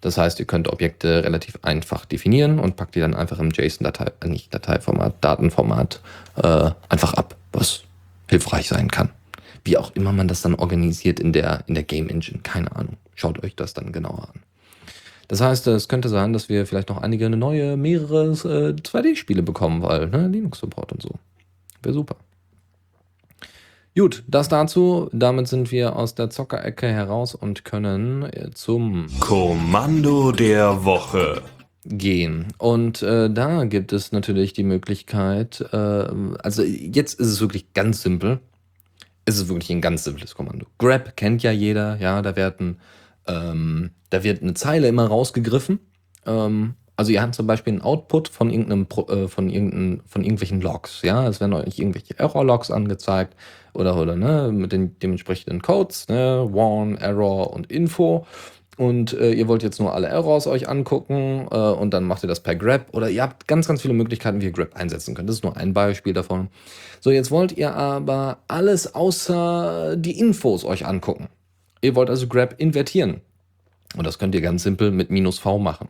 Das heißt, ihr könnt Objekte relativ einfach definieren und packt die dann einfach im JSON-Datei, äh, nicht Dateiformat, Datenformat äh, einfach ab, was hilfreich sein kann. Wie auch immer man das dann organisiert in der, in der Game Engine, keine Ahnung. Schaut euch das dann genauer an. Das heißt, es könnte sein, dass wir vielleicht noch einige neue, mehrere äh, 2D-Spiele bekommen, weil ne, Linux-Support und so. Wäre super. Gut, das dazu. Damit sind wir aus der Zockerecke heraus und können äh, zum Kommando der Woche gehen. Und äh, da gibt es natürlich die Möglichkeit, äh, also jetzt ist es wirklich ganz simpel. Es ist wirklich ein ganz simples Kommando. Grab kennt ja jeder, ja, da werden, ähm, da wird eine Zeile immer rausgegriffen. Ähm, also ihr habt zum Beispiel einen Output von irgendeinem, äh, von irgendeinem, von irgendwelchen Logs, ja, es werden euch irgendwelche Error-Logs angezeigt oder, oder, ne, mit den dementsprechenden Codes, ne, Warn, Error und Info und äh, ihr wollt jetzt nur alle Errors euch angucken äh, und dann macht ihr das per Grab oder ihr habt ganz, ganz viele Möglichkeiten, wie ihr Grab einsetzen könnt. Das ist nur ein Beispiel davon. So, jetzt wollt ihr aber alles außer die Infos euch angucken. Ihr wollt also Grab invertieren. Und das könnt ihr ganz simpel mit minus V machen.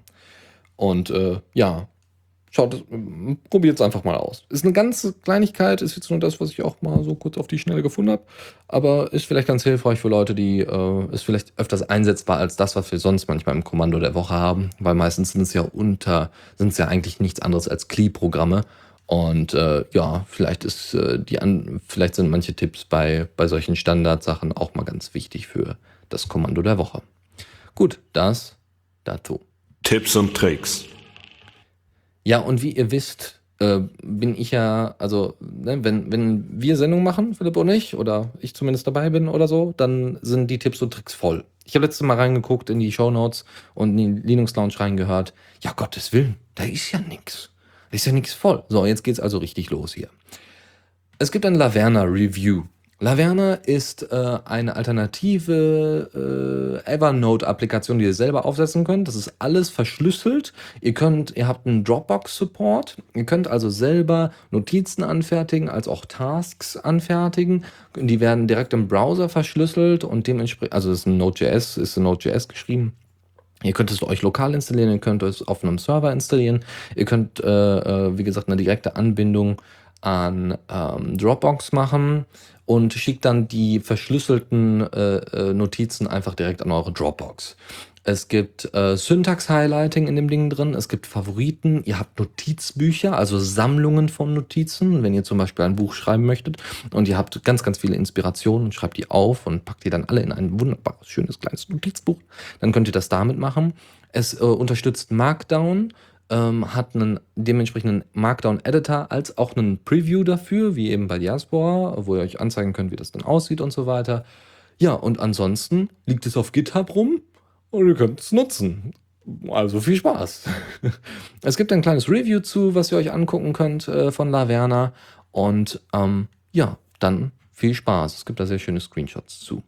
Und äh, ja, Schaut, probiert es einfach mal aus. Ist eine ganze Kleinigkeit, ist jetzt nur das, was ich auch mal so kurz auf die Schnelle gefunden habe. Aber ist vielleicht ganz hilfreich für Leute, die äh, ist vielleicht öfters einsetzbar als das, was wir sonst manchmal im Kommando der Woche haben. Weil meistens sind es ja unter, sind es ja eigentlich nichts anderes als CLI-Programme. Und äh, ja, vielleicht ist äh, die an, vielleicht sind manche Tipps bei, bei solchen Standardsachen auch mal ganz wichtig für das Kommando der Woche. Gut, das dazu. Tipps und Tricks. Ja, und wie ihr wisst, äh, bin ich ja, also, ne, wenn, wenn wir Sendung machen, Philipp und ich, oder ich zumindest dabei bin oder so, dann sind die Tipps und Tricks voll. Ich habe letztes Mal reingeguckt in die Show Notes und in die Linux Lounge reingehört. Ja, Gottes Willen, da ist ja nix. Da ist ja nix voll. So, jetzt geht's also richtig los hier. Es gibt ein Laverna Review. Laverna ist äh, eine alternative äh, Evernote-Applikation, die ihr selber aufsetzen könnt. Das ist alles verschlüsselt. Ihr könnt, ihr habt einen Dropbox-Support. Ihr könnt also selber Notizen anfertigen, als auch Tasks anfertigen. Die werden direkt im Browser verschlüsselt und dementsprechend, also es ist ein Node.js, ist in Node.js geschrieben. Ihr könnt es euch lokal installieren, ihr könnt es auf einem Server installieren. Ihr könnt, äh, äh wie gesagt, eine direkte Anbindung an ähm, Dropbox machen und schickt dann die verschlüsselten äh, äh, Notizen einfach direkt an eure Dropbox. Es gibt äh, Syntax-Highlighting in dem Ding drin. Es gibt Favoriten. Ihr habt Notizbücher, also Sammlungen von Notizen, wenn ihr zum Beispiel ein Buch schreiben möchtet. Und ihr habt ganz, ganz viele Inspirationen und schreibt die auf und packt die dann alle in ein wunderbares, schönes, kleines Notizbuch. Dann könnt ihr das damit machen. Es äh, unterstützt Markdown ähm, hat einen dementsprechenden Markdown-Editor als auch einen Preview dafür, wie eben bei Diaspora, wo ihr euch anzeigen könnt, wie das dann aussieht und so weiter. Ja, und ansonsten liegt es auf GitHub rum und ihr könnt es nutzen. Also viel Spaß. es gibt ein kleines Review zu, was ihr euch angucken könnt äh, von Laverna. Und ähm, ja, dann viel Spaß. Es gibt da sehr schöne Screenshots zu.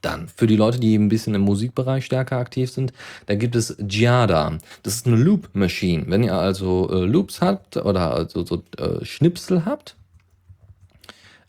Dann, für die Leute, die ein bisschen im Musikbereich stärker aktiv sind, da gibt es Giada. Das ist eine Loop Machine. Wenn ihr also äh, Loops habt oder also so äh, Schnipsel habt,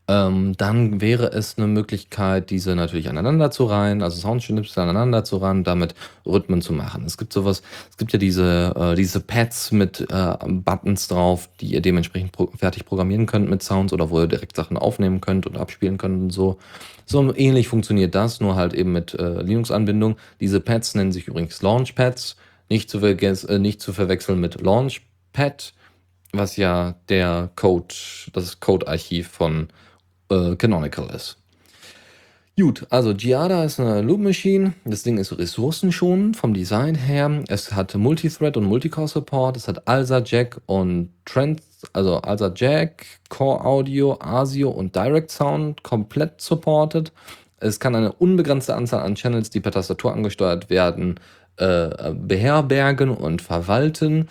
ähm, dann wäre es eine Möglichkeit, diese natürlich aneinander zu reihen, also Soundschnipsel aneinander zu reihen, damit Rhythmen zu machen. Es gibt sowas, es gibt ja diese, äh, diese Pads mit äh, Buttons drauf, die ihr dementsprechend pro fertig programmieren könnt mit Sounds oder wo ihr direkt Sachen aufnehmen könnt und abspielen könnt und so. So ähnlich funktioniert das, nur halt eben mit äh, Linux-Anbindung. Diese Pads nennen sich übrigens Launchpads, nicht zu, äh, nicht zu verwechseln mit Launchpad, was ja der Code, das Code-Archiv von äh, Canonical ist. Gut, also Giada ist eine Loop Machine. Das Ding ist ressourcenschonend vom Design her. Es hat Multithread und Multicore Support. Es hat ALSA Jack und Trend, also ALSA Jack, Core Audio, ASIO und Direct Sound komplett supported. Es kann eine unbegrenzte Anzahl an Channels, die per Tastatur angesteuert werden, äh, beherbergen und verwalten.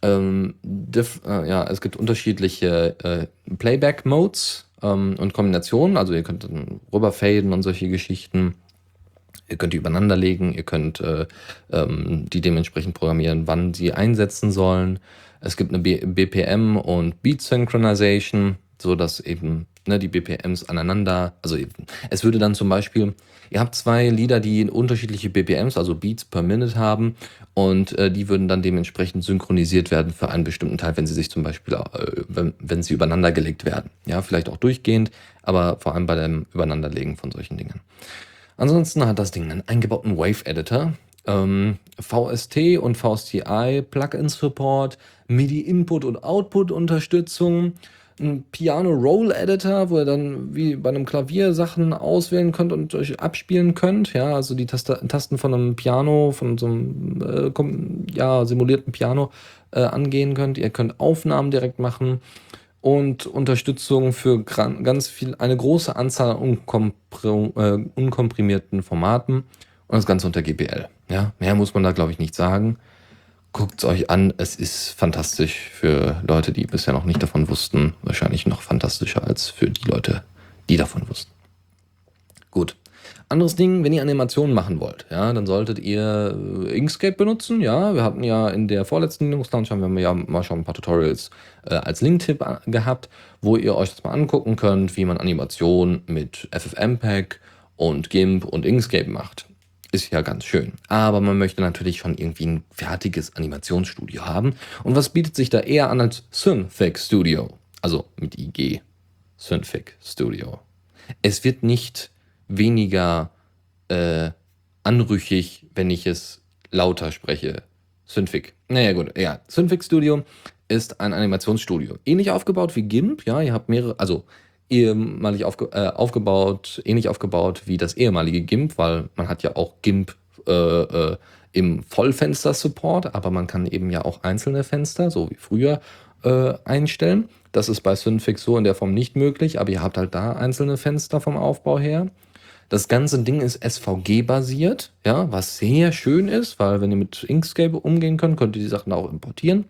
Ähm, äh, ja, es gibt unterschiedliche äh, Playback-Modes ähm, und Kombinationen. Also ihr könnt dann rüberfaden und solche Geschichten. Ihr könnt die übereinander legen, ihr könnt äh, ähm, die dementsprechend programmieren, wann sie einsetzen sollen. Es gibt eine B BPM und Beat Synchronization, so dass eben ne, die BPMs aneinander, also es würde dann zum Beispiel, ihr habt zwei Lieder, die unterschiedliche BPMs, also Beats per Minute haben und äh, die würden dann dementsprechend synchronisiert werden für einen bestimmten Teil, wenn sie sich zum Beispiel, äh, wenn, wenn sie übereinander gelegt werden. Ja, vielleicht auch durchgehend, aber vor allem bei dem Übereinanderlegen von solchen Dingen. Ansonsten hat das Ding einen eingebauten Wave Editor. ähm, VST und VSTI Plugin Support, MIDI Input und Output Unterstützung, ein Piano Roll Editor, wo ihr dann wie bei einem Klavier Sachen auswählen könnt und euch abspielen könnt. Ja, also die Taste Tasten von einem Piano, von so einem äh, ja, simulierten Piano äh, angehen könnt. Ihr könnt Aufnahmen direkt machen und Unterstützung für ganz viel, eine große Anzahl an äh, unkomprimierten Formaten und das Ganze unter GPL. Ja, mehr muss man da, glaube ich, nicht sagen. Guckt es euch an. Es ist fantastisch für Leute, die bisher noch nicht davon wussten. Wahrscheinlich noch fantastischer als für die Leute, die davon wussten. Gut. Anderes Ding, wenn ihr Animationen machen wollt, ja, dann solltet ihr äh, Inkscape benutzen. Ja, wir hatten ja in der vorletzten Linux Launch haben wir ja mal schon ein paar Tutorials äh, als Link-Tipp äh, gehabt, wo ihr euch das mal angucken könnt, wie man Animationen mit FFmpeg und GIMP und Inkscape macht ist ja ganz schön. Aber man möchte natürlich schon irgendwie ein fertiges Animationsstudio haben. Und was bietet sich da eher an als Synfig Studio? Also mit IG. Synfig Studio. Es wird nicht weniger äh, anrüchig, wenn ich es lauter spreche. Synfig. Naja, gut. Ja, Synfig Studio ist ein Animationsstudio. Ähnlich aufgebaut wie GIMP. Ja, ihr habt mehrere, also ehemalig aufge, äh, aufgebaut, ähnlich aufgebaut wie das ehemalige GIMP, weil man hat ja auch GIMP äh, äh, im Vollfenster-Support, aber man kann eben ja auch einzelne Fenster, so wie früher, äh, einstellen. Das ist bei Synfix so in der Form nicht möglich, aber ihr habt halt da einzelne Fenster vom Aufbau her. Das ganze Ding ist SVG-basiert, ja, was sehr schön ist, weil wenn ihr mit Inkscape umgehen könnt, könnt ihr die Sachen auch importieren.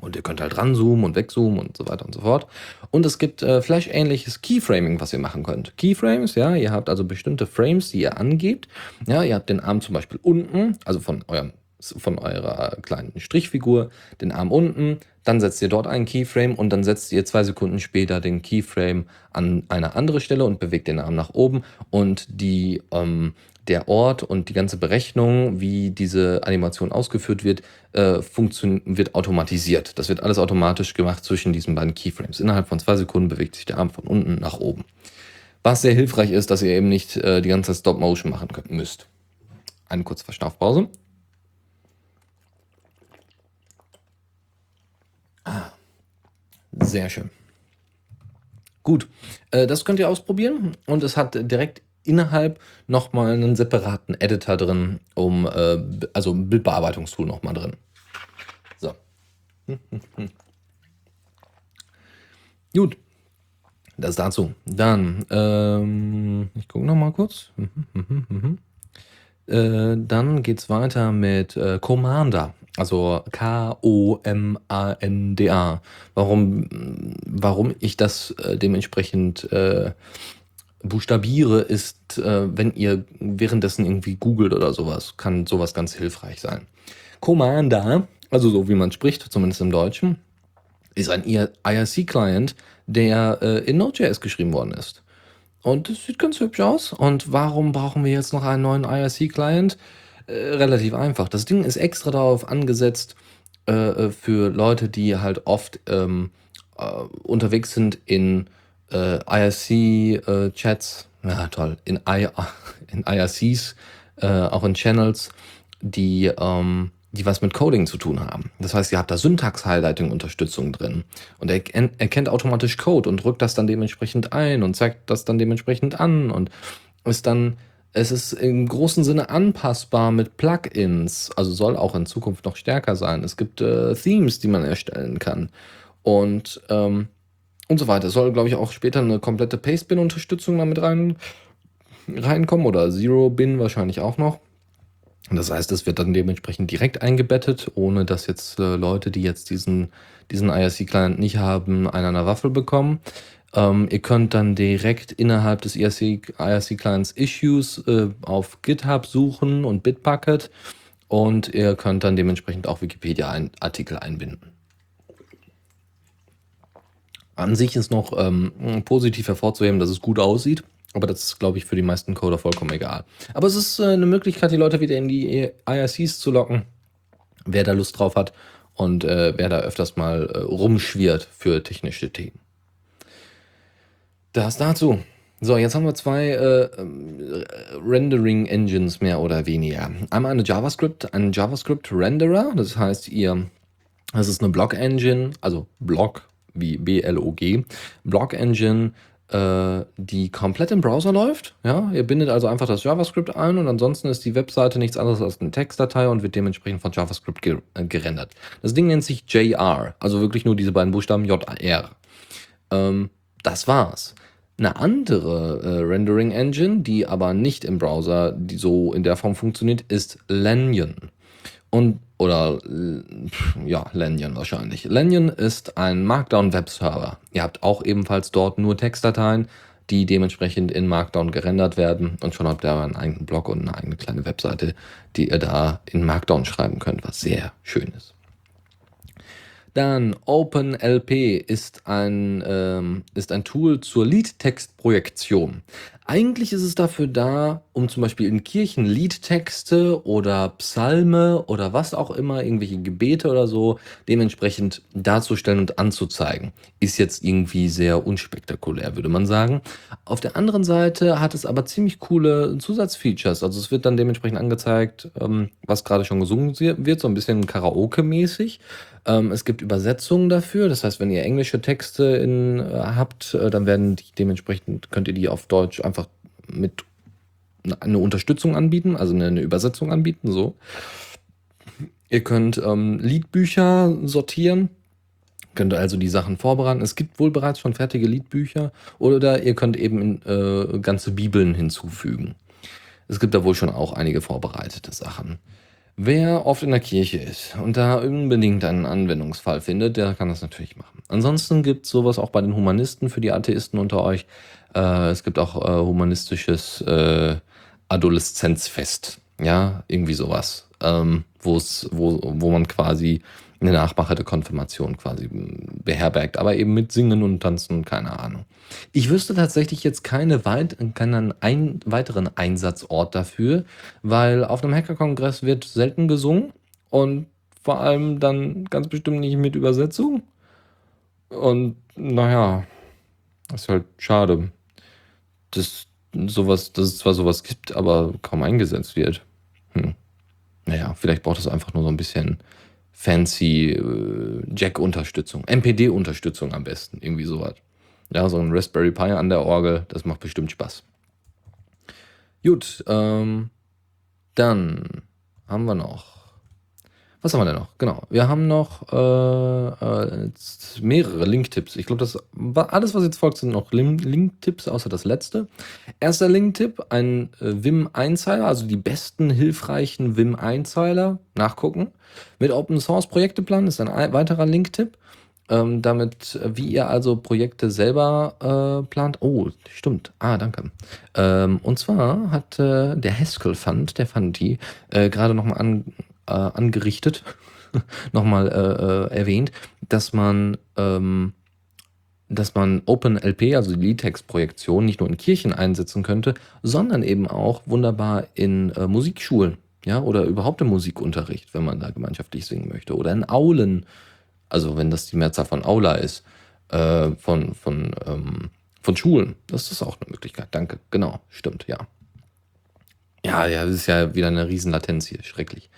Und ihr könnt halt ranzoomen und wegzoomen und so weiter und so fort. Und es gibt äh, Flash-ähnliches Keyframing, was ihr machen könnt. Keyframes, ja, ihr habt also bestimmte Frames, die ihr angebt. Ja, ihr habt den Arm zum Beispiel unten, also von eurem von eurer kleinen Strichfigur den Arm unten, dann setzt ihr dort einen Keyframe und dann setzt ihr zwei Sekunden später den Keyframe an eine andere Stelle und bewegt den Arm nach oben und die ähm, der Ort und die ganze Berechnung, wie diese Animation ausgeführt wird, äh, wird automatisiert. Das wird alles automatisch gemacht zwischen diesen beiden Keyframes. Innerhalb von zwei Sekunden bewegt sich der Arm von unten nach oben. Was sehr hilfreich ist, dass ihr eben nicht äh, die ganze Stop-Motion machen könnt, müsst. Eine kurze Verschnaufpause. Ah, sehr schön. Gut, äh, das könnt ihr ausprobieren und es hat direkt innerhalb nochmal einen separaten Editor drin, um, äh, also ein Bildbearbeitungstool nochmal drin. So. Gut. Das dazu. Dann, ähm, ich gucke nochmal kurz. äh, dann geht es weiter mit äh, Commander. Also K-O-M-A-N-D-A. Warum, warum ich das äh, dementsprechend äh, buchstabiere, ist, äh, wenn ihr währenddessen irgendwie googelt oder sowas, kann sowas ganz hilfreich sein. Commander, also so wie man spricht, zumindest im Deutschen, ist ein IRC-Client, der äh, in Node.js geschrieben worden ist. Und das sieht ganz hübsch aus. Und warum brauchen wir jetzt noch einen neuen IRC-Client? Äh, relativ einfach. Das Ding ist extra darauf angesetzt äh, äh für Leute, die halt oft ähm, äh, unterwegs sind in äh, IRC-Chats, äh, ja toll, in, I, in IRCs, äh, auch in Channels, die, ähm, die was mit Coding zu tun haben. Das heißt, ihr habt da Syntax-Highlighting-Unterstützung drin und er erkennt automatisch Code und drückt das dann dementsprechend ein und zeigt das dann dementsprechend an und ist dann es ist im großen Sinne anpassbar mit Plugins, also soll auch in Zukunft noch stärker sein. Es gibt äh, Themes, die man erstellen kann. Und ähm, und so weiter. Es soll, glaube ich, auch später eine komplette Paste-Bin-Unterstützung damit rein, reinkommen oder Zero-Bin wahrscheinlich auch noch. Das heißt, es wird dann dementsprechend direkt eingebettet, ohne dass jetzt äh, Leute, die jetzt diesen, diesen IRC-Client nicht haben, einen an der Waffel bekommen. Ähm, ihr könnt dann direkt innerhalb des IRC-Clients Issues äh, auf GitHub suchen und Bitbucket und ihr könnt dann dementsprechend auch Wikipedia-Artikel einbinden. An sich ist noch ähm, positiv hervorzuheben, dass es gut aussieht. Aber das ist, glaube ich, für die meisten Coder vollkommen egal. Aber es ist äh, eine Möglichkeit, die Leute wieder in die IRCs zu locken, wer da Lust drauf hat und äh, wer da öfters mal äh, rumschwirrt für technische Themen. Das dazu. So, jetzt haben wir zwei äh, ähm, Rendering-Engines mehr oder weniger. Einmal eine JavaScript, einen JavaScript-Renderer, das heißt, ihr, das ist eine Block-Engine, also Block wie B-L-O-G, Block-Engine, äh, die komplett im Browser läuft. Ja, ihr bindet also einfach das JavaScript ein und ansonsten ist die Webseite nichts anderes als eine Textdatei und wird dementsprechend von JavaScript ge äh, gerendert. Das Ding nennt sich JR, also wirklich nur diese beiden Buchstaben J-R. Ähm, das war's. Eine andere äh, Rendering Engine, die aber nicht im Browser so in der Form funktioniert, ist Lanyon. Und, oder, ja, Lanyon wahrscheinlich. Lanyon ist ein Markdown Webserver. Ihr habt auch ebenfalls dort nur Textdateien, die dementsprechend in Markdown gerendert werden. Und schon habt ihr einen eigenen Blog und eine eigene kleine Webseite, die ihr da in Markdown schreiben könnt, was sehr schön ist. Dann OpenLP ist ein, ähm, ist ein Tool zur Liedtextprojektion. Eigentlich ist es dafür da, um zum Beispiel in Kirchen Liedtexte oder Psalme oder was auch immer, irgendwelche Gebete oder so, dementsprechend darzustellen und anzuzeigen. Ist jetzt irgendwie sehr unspektakulär, würde man sagen. Auf der anderen Seite hat es aber ziemlich coole Zusatzfeatures. Also es wird dann dementsprechend angezeigt, ähm, was gerade schon gesungen wird, so ein bisschen Karaoke-mäßig. Ähm, es gibt Übersetzungen dafür. Das heißt, wenn ihr englische Texte in, äh, habt, äh, dann werden die dementsprechend, könnt ihr die auf Deutsch einfach mit eine Unterstützung anbieten, also eine, Übersetzung anbieten, so. Ihr könnt ähm, Liedbücher sortieren, könnt also die Sachen vorbereiten. Es gibt wohl bereits schon fertige Liedbücher oder ihr könnt eben äh, ganze Bibeln hinzufügen. Es gibt da wohl schon auch einige vorbereitete Sachen. Wer oft in der Kirche ist und da unbedingt einen Anwendungsfall findet, der kann das natürlich machen. Ansonsten gibt es sowas auch bei den Humanisten für die Atheisten unter euch. Äh, es gibt auch äh, humanistisches äh, Adoleszenzfest. Ja, irgendwie sowas. Ähm, wo, wo man quasi eine Nachmache der Konfirmation quasi beherbergt, aber eben mit Singen und Tanzen, keine Ahnung. Ich wüsste tatsächlich jetzt keine weit, keinen ein, weiteren Einsatzort dafür, weil auf einem Hacker-Kongress wird selten gesungen und vor allem dann ganz bestimmt nicht mit Übersetzung. Und naja, ist halt schade, dass sowas, dass es zwar sowas gibt, aber kaum eingesetzt wird. Hm. Naja, vielleicht braucht es einfach nur so ein bisschen fancy äh, Jack-Unterstützung, MPD-Unterstützung am besten, irgendwie sowas. Ja, so ein Raspberry Pi an der Orgel, das macht bestimmt Spaß. Gut, ähm, dann haben wir noch was haben wir denn noch? Genau. Wir haben noch äh, äh, mehrere Link-Tipps. Ich glaube, das war alles, was jetzt folgt, sind noch Link-Tipps, außer das letzte. Erster Link-Tipp: ein äh, Vim-Einzeiler, also die besten hilfreichen Vim-Einzeiler nachgucken. Mit Open Source Projekteplan ist ein weiterer Link-Tipp. Ähm, damit, wie ihr also Projekte selber äh, plant. Oh, stimmt. Ah, danke. Ähm, und zwar hat äh, der Haskell Fund, der Fund äh, gerade nochmal an, äh, angerichtet, nochmal äh, äh, erwähnt, dass man, ähm, dass man OpenLP, also die Liedtextprojektion, nicht nur in Kirchen einsetzen könnte, sondern eben auch wunderbar in äh, Musikschulen, ja, oder überhaupt im Musikunterricht, wenn man da gemeinschaftlich singen möchte, oder in Aulen, also wenn das die Mehrzahl von Aula ist, äh, von, von, ähm, von Schulen. Das ist auch eine Möglichkeit. Danke. Genau, stimmt, ja. Ja, ja, das ist ja wieder eine Riesenlatenz hier. Schrecklich.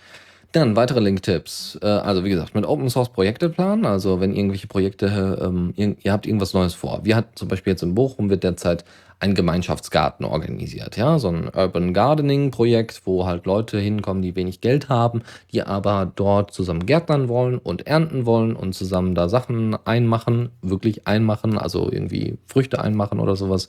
Dann weitere Link-Tipps. Äh, also wie gesagt, mit Open Source Projekte planen. Also wenn irgendwelche Projekte, ähm, ihr, ihr, habt irgendwas Neues vor. Wir hatten zum Beispiel jetzt in Bochum wird derzeit ein Gemeinschaftsgarten organisiert. Ja, so ein Urban Gardening Projekt, wo halt Leute hinkommen, die wenig Geld haben, die aber dort zusammen gärtnern wollen und ernten wollen und zusammen da Sachen einmachen, wirklich einmachen, also irgendwie Früchte einmachen oder sowas.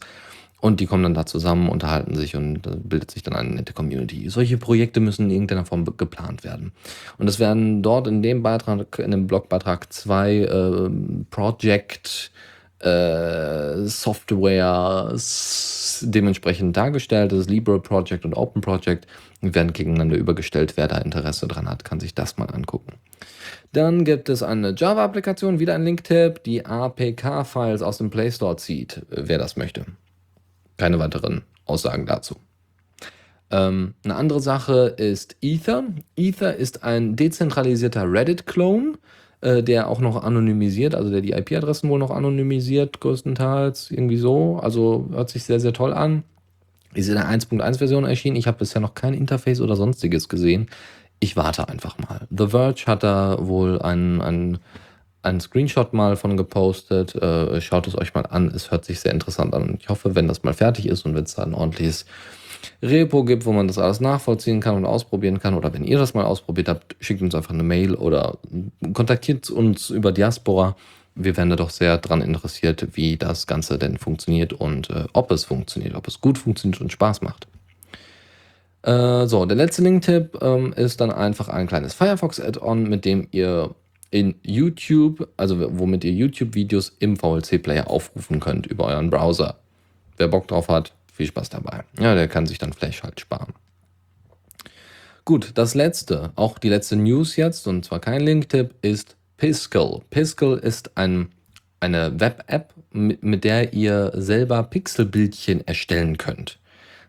Und die kommen dann da zusammen, unterhalten sich und bildet sich dann eine nette Community. Solche Projekte müssen in irgendeiner Form geplant werden. Und es werden dort in dem Beitrag, in dem Blogbeitrag zwei äh, Project äh, Softwares dementsprechend dargestellt. Das ist Libre Project und Open Project. Die werden gegeneinander übergestellt. Wer da Interesse dran hat, kann sich das mal angucken. Dann gibt es eine Java-Applikation, wieder ein Link-Tipp, die APK-Files aus dem Play Store zieht, wer das möchte. Keine weiteren Aussagen dazu. Ähm, eine andere Sache ist Ether. Ether ist ein dezentralisierter Reddit-Clone. äh, der auch noch anonymisiert, also der die IP-Adressen wohl noch anonymisiert, größtenteils, irgendwie so. Also hört sich sehr, sehr toll an. Ist in der 1.1-Version erschienen. Ich habe bisher noch kein Interface oder sonstiges gesehen. Ich warte einfach mal. The Verge hat da wohl einen, einen, einen Screenshot mal von gepostet. Äh, schaut es euch mal an. Es hört sich sehr interessant an. Ich hoffe, wenn das mal fertig ist und wenn es da ein ordentliches Repo gibt, wo man das alles nachvollziehen kann und ausprobieren kann. Oder wenn ihr das mal ausprobiert habt, schickt uns einfach eine Mail oder kontaktiert uns über Diaspora. Wir wären da doch sehr dran interessiert, wie das Ganze denn funktioniert und äh, ob es funktioniert, ob es gut funktioniert und Spaß macht. Äh, so, der letzte Link-Tipp ähm, ist dann einfach ein kleines Firefox-Add-on, mit dem ihr in YouTube, also womit ihr YouTube-Videos im VLC-Player aufrufen könnt über euren Browser. Wer Bock drauf hat, viel Spaß dabei. Ja, der kann sich dann Flash halt sparen. Gut, das letzte, auch die letzte News jetzt, und zwar kein Link-Tipp, ist Piskel. Piskel ist ein, eine Web-App, mit, mit, der ihr selber Pixelbildchen erstellen könnt.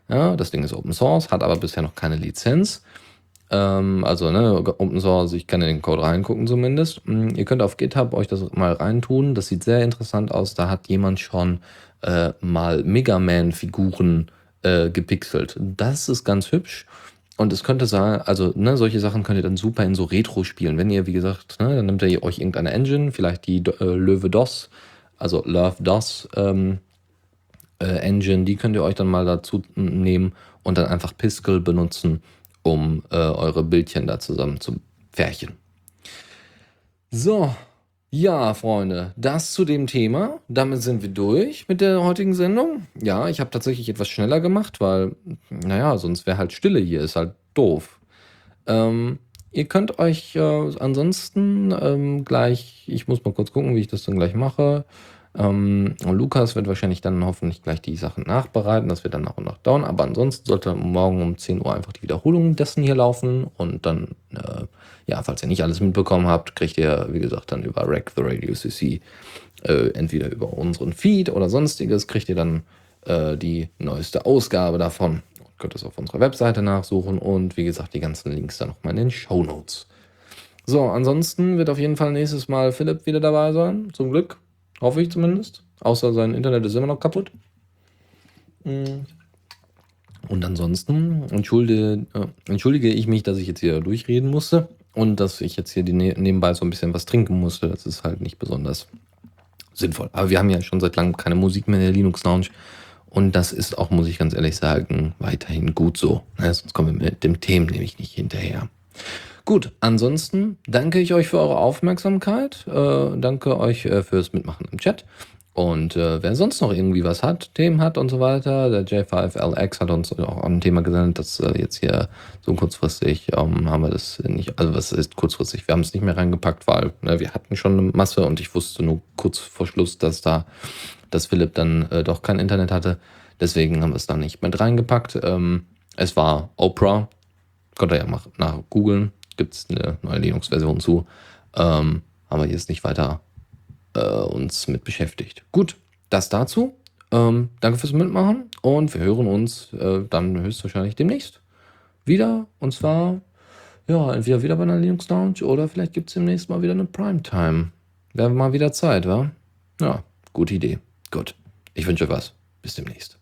Ja, das Ding ist Open Source, hat aber bisher noch keine Lizenz. Ähm, also ne, Open Source, ich kann in den Code reingucken zumindest. Hm, ihr könnt auf GitHub euch das mal reintun. Das sieht sehr interessant aus. Da hat jemand schon äh, mal Mega Man-Figuren äh, gepixelt. Das ist ganz hübsch. Und es könnte sein, also ne, solche Sachen könnt ihr dann super in so Retro spielen. Wenn ihr, wie gesagt, ne, dann nehmt ihr euch irgendeine Engine, vielleicht die äh, Löwe DOS, also Love DOS ähm, äh, Engine, die könnt ihr euch dann mal dazu nehmen und dann einfach Piskel benutzen, um äh, eure Bildchen da zusammen zu pferchen. So, ja, Freunde, das zu dem Thema. Damit sind wir durch mit der heutigen Sendung. Ja, ich habe tatsächlich etwas schneller gemacht, weil, naja, sonst wäre halt Stille hier, ist halt doof. Ähm, ihr könnt euch äh, ansonsten ähm, gleich, ich muss mal kurz gucken, wie ich das dann gleich mache. Ähm, Lukas wird wahrscheinlich dann hoffentlich gleich die Sachen nachbereiten, das wird dann nach und nach dauern. Aber ansonsten sollte morgen um 10 Uhr einfach die Wiederholung dessen hier laufen und dann. Äh, ja, falls ihr nicht alles mitbekommen habt, kriegt ihr, wie gesagt, dann über Rack the Radio CC, äh, entweder über unseren Feed oder sonstiges, kriegt ihr dann äh, die neueste Ausgabe davon. Könnt es auf unserer Webseite nachsuchen und wie gesagt, die ganzen Links dann nochmal in den Show Notes. So, ansonsten wird auf jeden Fall nächstes Mal Philipp wieder dabei sein. Zum Glück. Hoffe ich zumindest. Außer sein Internet ist immer noch kaputt. Mhm. Und ansonsten entschuldige, äh, entschuldige ich mich, dass ich jetzt hier durchreden musste. Und dass ich jetzt hier ne-, nebenbei so ein bisschen was trinken musste, das ist halt nicht besonders sinnvoll. Aber wir haben ja schon seit langem keine Musik mehr in der Linux Lounge. Und das ist auch, muss ich ganz ehrlich sagen, weiterhin gut so. Sonst kommen wir mit dem Themen nämlich nicht hinterher. Gut, ansonsten danke ich euch für eure Aufmerksamkeit. Äh, danke euch äh, fürs Mitmachen im Chat. Und äh, wer sonst noch irgendwie was hat, Themen hat und so weiter, der J5LX hat uns auch ein Thema gesendet, dass äh, jetzt hier so kurzfristig ähm, haben wir das nicht, also was ist kurzfristig, wir haben es nicht mehr reingepackt, weil ne, wir hatten schon eine Masse und ich wusste nur kurz vor Schluss, dass da, dass Philipp dann äh, doch kein Internet hatte. Deswegen haben wir es da nicht mit reingepackt. Ähm, es war Oprah, könnt ihr ja mal nach gibt es eine neue Linux-Version zu. Ähm, haben wir jetzt nicht weiter äh, uns mit beschäftigt. Gut, das dazu. Ähm, danke fürs Mitmachen und wir hören uns äh, dann höchstwahrscheinlich demnächst wieder. Und zwar, ja, entweder wieder bei einer Linux Lounge oder vielleicht gibt es demnächst mal wieder eine Primetime. Wäre mal wieder Zeit, wa? Ja, gute Idee. Gut. Ich wünsche euch was. Bis demnächst.